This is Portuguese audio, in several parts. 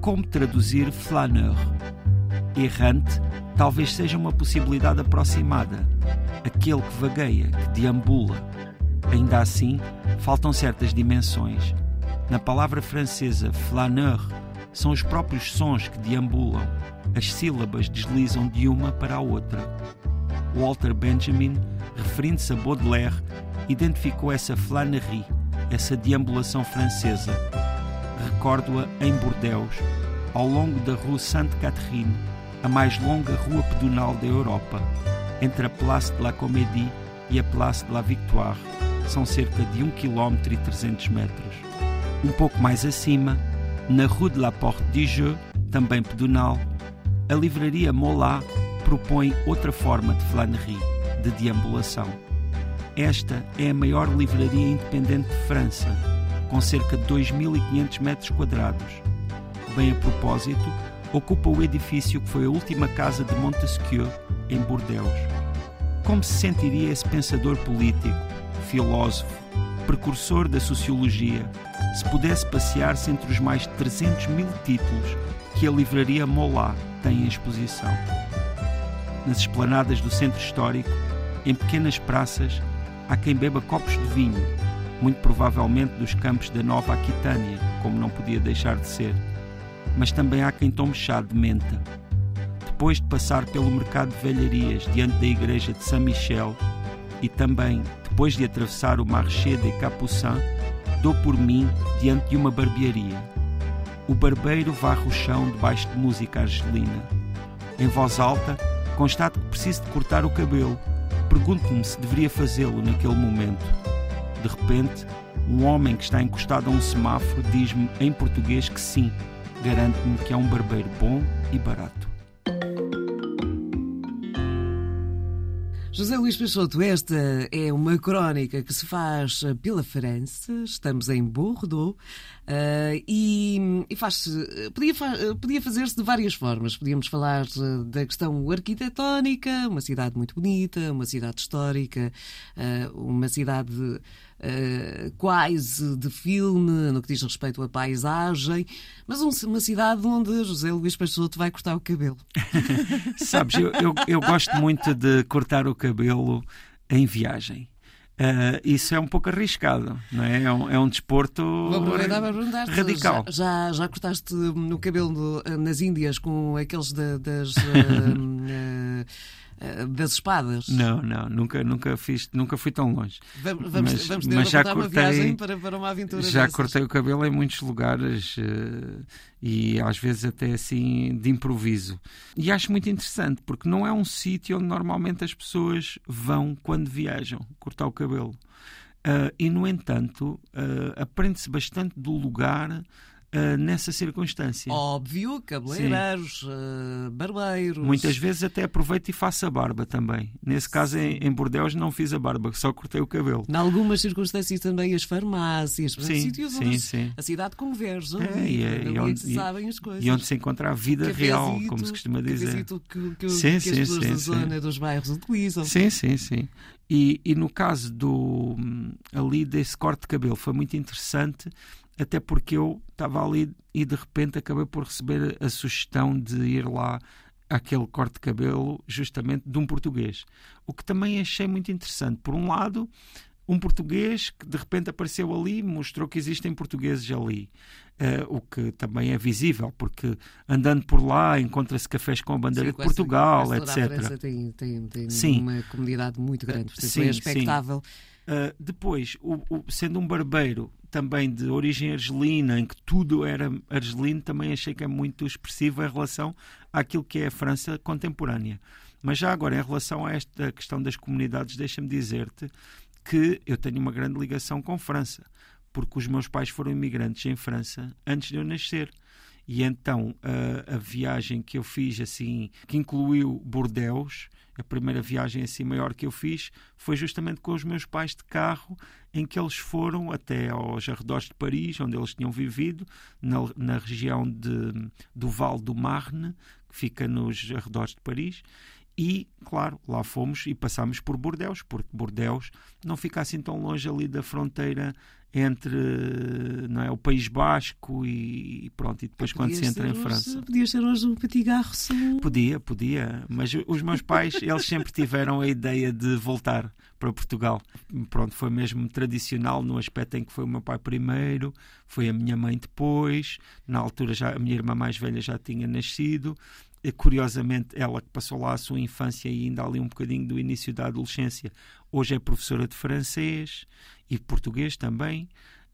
Como traduzir flaneur? Errante talvez seja uma possibilidade aproximada, aquele que vagueia, que deambula. Ainda assim, faltam certas dimensões. Na palavra francesa flaneur, são os próprios sons que deambulam, as sílabas deslizam de uma para a outra. Walter Benjamin, referindo-se a Baudelaire, identificou essa flânerie, essa deambulação francesa. Recordo-a em Bordeaux, ao longo da Rue Sainte-Catherine, a mais longa rua pedonal da Europa, entre a Place de la Comédie e a Place de la Victoire. São cerca de 1 km e 300 metros. Um pouco mais acima, na Rue de la Porte du Jeu, também pedonal, a livraria Mola propõe outra forma de flânerie, de deambulação. Esta é a maior livraria independente de França, com cerca de 2.500 metros quadrados. Bem a propósito, ocupa o edifício que foi a última casa de Montesquieu, em Bordeaux. Como se sentiria esse pensador político, filósofo, precursor da sociologia, se pudesse passear-se entre os mais de 300 mil títulos que a livraria Molá tem em exposição? Nas esplanadas do centro histórico, em pequenas praças, há quem beba copos de vinho, muito provavelmente dos campos da Nova Aquitânia, como não podia deixar de ser mas também há quem tome chá de menta. Depois de passar pelo mercado de velharias diante da igreja de Saint-Michel e também depois de atravessar o Marché des Capucins, dou por mim diante de uma barbearia. O barbeiro varre o chão debaixo de música argelina. Em voz alta, constato que preciso de cortar o cabelo. Pergunto-me se deveria fazê-lo naquele momento. De repente, um homem que está encostado a um semáforo diz-me em português que sim, garante-me que é um barbeiro bom e barato. José Luís Peixoto, esta é uma crónica que se faz pela França, estamos em Bordeaux, uh, e, e faz podia, podia fazer-se de várias formas. Podíamos falar da questão arquitetónica, uma cidade muito bonita, uma cidade histórica, uh, uma cidade uh, quase de filme, no que diz respeito à paisagem, mas um, uma cidade onde José Luís Peixoto vai cortar o cabelo. Sabes, eu, eu, eu gosto muito de cortar o cabelo em viagem. Uh, isso é um pouco arriscado, não é? É um, é um desporto radical. Já, já, já cortaste o cabelo nas Índias com aqueles da, das. Uh, uh, Eh, das espadas. Não, não, nunca, nunca fiz, nunca fui tão longe. Vamos, vamos, mas, vamos mas já cortei, uma viagem para, para uma aventura Já dessas. cortei o cabelo em muitos lugares uh, e às vezes até assim de improviso. E acho muito interessante porque não é um sítio onde normalmente as pessoas vão quando viajam cortar o cabelo. Uh, e, no entanto, uh, aprende-se bastante do lugar uh, nessa circunstância. Óbvio, cabeleireiros, uh, barbeiros. Muitas vezes até aproveito e faço a barba também. Nesse caso, em, em Bordeaux, não fiz a barba, só cortei o cabelo. Em algumas circunstâncias também as farmácias, sim, sítios sim, onde sim. a cidade converge. É, e, é, e, onde, se sabem as coisas. E onde se encontra a vida real, como se costuma dizer. Que, que, sim, que sim, as pessoas sim, da zona dos bairros utilizam. Sim, sim, sim. E, e no caso do ali desse corte de cabelo foi muito interessante até porque eu estava ali e de repente acabei por receber a sugestão de ir lá aquele corte de cabelo justamente de um português. O que também achei muito interessante. Por um lado, um português que de repente apareceu ali mostrou que existem portugueses ali. Uh, o que também é visível, porque andando por lá encontra-se cafés com a bandeira sim, de Portugal, essa, etc. Tem, tem, tem sim. uma comunidade muito grande, portanto sim, é expectável. Uh, depois, o, o, sendo um barbeiro também de origem argelina, em que tudo era argelino, também achei que é muito expressivo em relação àquilo que é a França contemporânea. Mas já agora, em relação a esta questão das comunidades, deixa-me dizer-te que eu tenho uma grande ligação com França, porque os meus pais foram imigrantes em França antes de eu nascer. E então a, a viagem que eu fiz, assim, que incluiu Bordeus, a primeira viagem assim maior que eu fiz foi justamente com os meus pais de carro, em que eles foram até aos arredores de Paris, onde eles tinham vivido, na, na região de, do Val do Marne, que fica nos arredores de Paris. E, claro, lá fomos e passámos por Bordeus, porque Bordeus não fica assim tão longe ali da fronteira entre não é, o País Basco e pronto, e depois quando se entra em França. Podia ser hoje um petit garçon. Podia, podia, mas os meus pais, eles sempre tiveram a ideia de voltar para Portugal. Pronto, foi mesmo tradicional no aspecto em que foi o meu pai primeiro, foi a minha mãe depois, na altura já a minha irmã mais velha já tinha nascido. E, curiosamente, ela que passou lá a sua infância e ainda ali um bocadinho do início da adolescência, hoje é professora de francês e português também.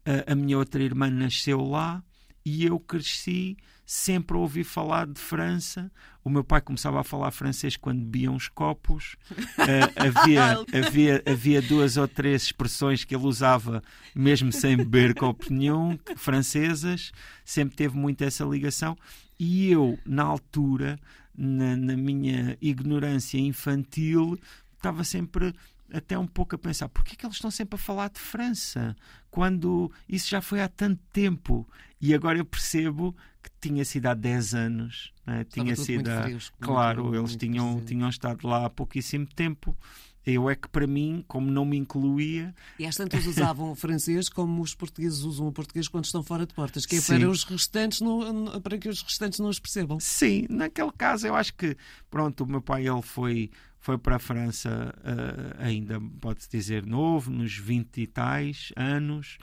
A, a minha outra irmã nasceu lá e eu cresci sempre a ouvir falar de França. O meu pai começava a falar francês quando bebia uns copos. Uh, havia, havia, havia duas ou três expressões que ele usava, mesmo sem beber copo nenhum, francesas. Sempre teve muito essa ligação. E eu, na altura, na, na minha ignorância infantil, estava sempre até um pouco a pensar porque é que eles estão sempre a falar de França quando isso já foi há tanto tempo? E agora eu percebo que tinha sido há 10 anos né? tinha sido fresco, claro eles tinham, tinham estado lá há pouquíssimo tempo eu é que, para mim, como não me incluía. E às tantas usavam o francês como os portugueses usam o português quando estão fora de portas, que é para, os restantes não, para que os restantes não os percebam. Sim, naquele caso eu acho que, pronto, o meu pai ele foi, foi para a França uh, ainda, pode-se dizer, novo, nos 20 e tais anos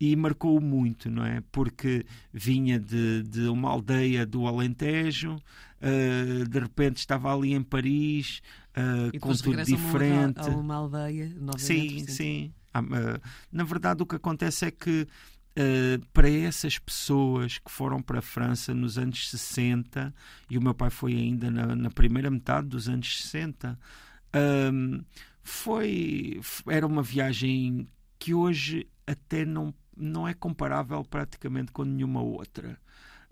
e marcou muito, não é? Porque vinha de, de uma aldeia do Alentejo, uh, de repente estava ali em Paris, uh, com tudo diferente. A uma aldeia, sim, sim. Uh, na verdade, o que acontece é que Uh, para essas pessoas que foram para a França nos anos 60, e o meu pai foi ainda na, na primeira metade dos anos 60, uh, foi, era uma viagem que hoje até não não é comparável praticamente com nenhuma outra.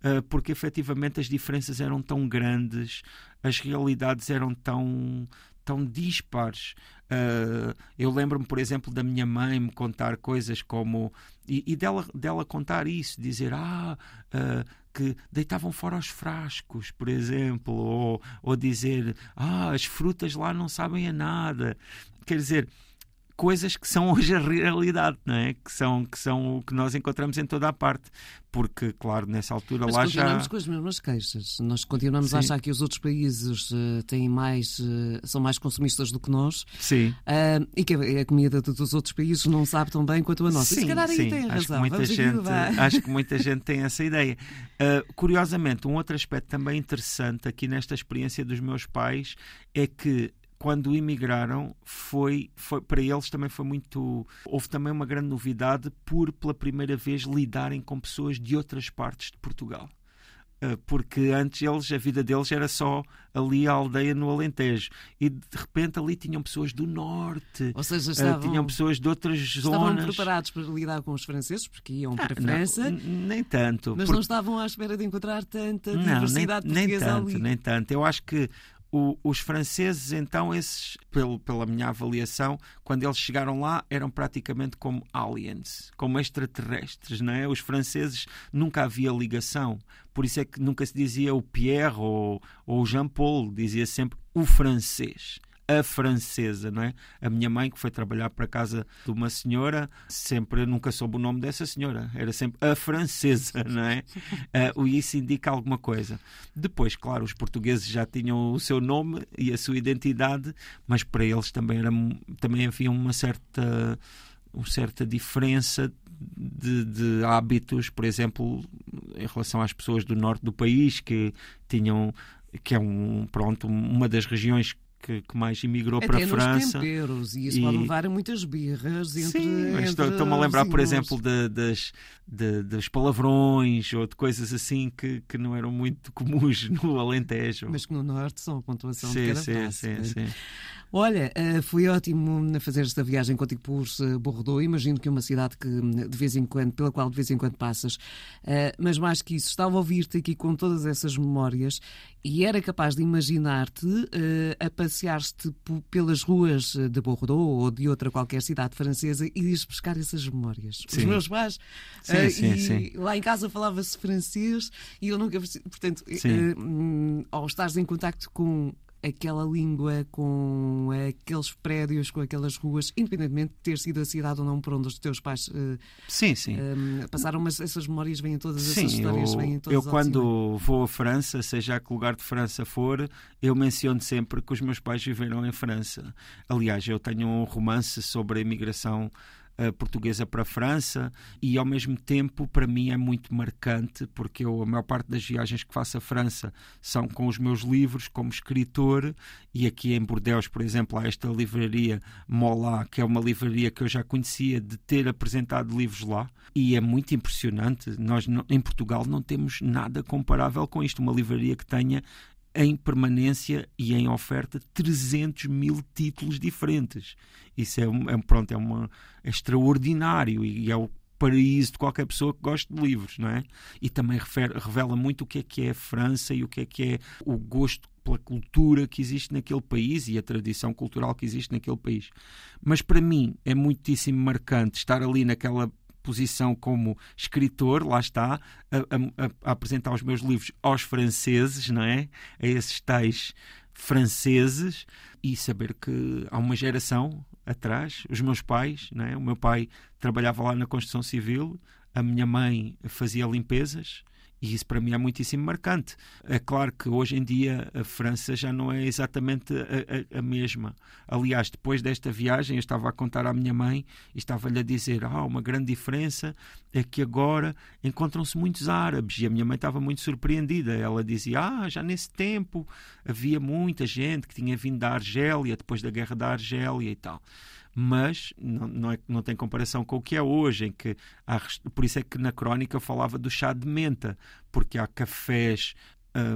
Uh, porque efetivamente as diferenças eram tão grandes, as realidades eram tão, tão dispares. Uh, eu lembro-me, por exemplo, da minha mãe me contar coisas como. E, e dela, dela contar isso, dizer ah, uh, que deitavam fora os frascos, por exemplo, ou, ou dizer ah, as frutas lá não sabem a nada. Quer dizer, coisas que são hoje a realidade, não é? Que são, que são o que nós encontramos em toda a parte. Porque, claro, nessa altura Mas lá já. continuamos com as mesmas queixas. Nós continuamos Sim. a achar que os outros países uh, têm mais, uh, são mais consumistas do que nós. Sim. Uh, e que a, a, comida dos outros países não sabe tão bem quanto a nossa. Sim, e se calhar aí sim. tem razão. Acho que, muita gente, acho que muita gente tem essa ideia. curiosamente, um outro aspecto também interessante aqui nesta experiência dos meus pais é que quando emigraram, foi, foi para eles também foi muito. Houve também uma grande novidade por, pela primeira vez, lidarem com pessoas de outras partes de Portugal ah, porque antes eles, a vida deles era só ali a aldeia no Alentejo e de repente ali tinham pessoas do norte, ou seja, ah, estavam, tinham pessoas de outras estavam zonas. Estavam preparados para lidar com os franceses porque iam para a França, não, nem tanto, mas não estavam à espera de encontrar tanta não, diversidade nem, portuguesa nem tanto, ali. Nem tanto, eu acho que o, os franceses, então, esses, pelo, pela minha avaliação, quando eles chegaram lá, eram praticamente como aliens, como extraterrestres, não é? Os franceses nunca havia ligação, por isso é que nunca se dizia o Pierre ou, ou o Jean-Paul, dizia sempre o francês a francesa, não é? A minha mãe, que foi trabalhar para casa de uma senhora, sempre nunca soube o nome dessa senhora, era sempre a francesa, não é? Uh, isso indica alguma coisa. Depois, claro, os portugueses já tinham o seu nome e a sua identidade, mas para eles também, era, também havia uma certa, uma certa diferença de, de, hábitos, por exemplo, em relação às pessoas do norte do país que tinham que é um pronto uma das regiões que, que mais imigrou Até para a França. temperos, e isso e... pode levar a muitas birras entre. Sim, estou-me a lembrar, por exemplo, de, das, de, dos palavrões ou de coisas assim que, que não eram muito comuns no Alentejo. Mas que no Norte são a pontuação sim, de cada sim, sim, sim. Olha, uh, foi ótimo fazer esta viagem contigo por uh, Bordeaux. Imagino que é uma cidade que de vez em quando, pela qual de vez em quando passas. Mas mais que isso, estava a ouvir-te aqui com todas essas memórias e era capaz de imaginar-te a passear-te pelas ruas de Bordeaux ou de outra qualquer cidade francesa e ires buscar essas memórias. Sim. Os meus pais, sim, sim, e sim. lá em casa falava-se francês e eu nunca. Portanto, hum, ao estares em contacto com aquela língua, com aqueles prédios, com aquelas ruas, independentemente de ter sido a cidade ou não por onde os teus pais uh, sim, sim. Uh, passaram, mas essas memórias vêm todas, sim, essas histórias eu, vêm todas Eu, quando vou à França, seja a que lugar de França for, eu menciono sempre que os meus pais viveram em França. Aliás, eu tenho um romance sobre a imigração portuguesa para a França e ao mesmo tempo para mim é muito marcante porque eu, a maior parte das viagens que faço à França são com os meus livros como escritor e aqui em Bordeaux, por exemplo, há esta livraria Molá, que é uma livraria que eu já conhecia de ter apresentado livros lá e é muito impressionante. Nós em Portugal não temos nada comparável com isto, uma livraria que tenha em permanência e em oferta 300 mil títulos diferentes. Isso é, um, é, pronto, é, uma, é extraordinário e é o paraíso de qualquer pessoa que goste de livros, não é? E também revela muito o que é que é a França e o que é que é o gosto pela cultura que existe naquele país e a tradição cultural que existe naquele país. Mas para mim é muitíssimo marcante estar ali naquela posição como escritor, lá está, a, a, a, apresentar os meus livros aos franceses, não é? A esses tais franceses e saber que há uma geração atrás, os meus pais, não é? O meu pai trabalhava lá na construção civil, a minha mãe fazia limpezas e isso para mim é muitíssimo marcante. É claro que hoje em dia a França já não é exatamente a, a, a mesma. Aliás, depois desta viagem, eu estava a contar à minha mãe e estava-lhe a dizer: Ah, uma grande diferença é que agora encontram-se muitos árabes. E a minha mãe estava muito surpreendida. Ela dizia: Ah, já nesse tempo havia muita gente que tinha vindo da Argélia, depois da guerra da Argélia e tal mas não, não, é, não tem comparação com o que é hoje, em que há, por isso é que na crónica falava do chá de menta, porque há cafés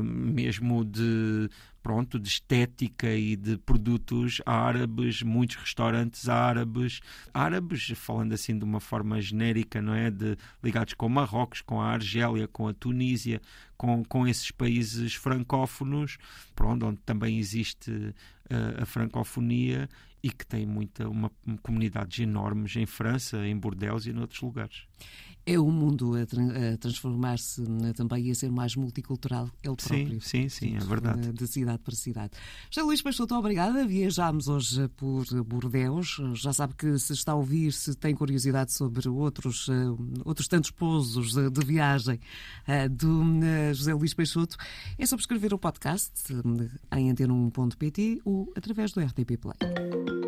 mesmo de pronto de estética e de produtos árabes, muitos restaurantes árabes, árabes falando assim de uma forma genérica, não é, de ligados com Marrocos, com a Argélia, com a Tunísia, com, com esses países francófonos, pronto, onde também existe uh, a francofonia e que tem muita uma, uma comunidades enormes em França, em Bordeaux e em outros lugares. É o mundo a, tra a transformar-se né, também e a ser mais multicultural ele próprio. Sim, sim, sim, é verdade. De cidade para cidade. José Luís Peixoto, obrigada. Viajámos hoje por Bordeaux. Já sabe que se está a ouvir, se tem curiosidade sobre outros, uh, outros tantos pousos de, de viagem uh, do José Luís Peixoto, é subscrever o podcast em antena1.pt ou através do RTP Play.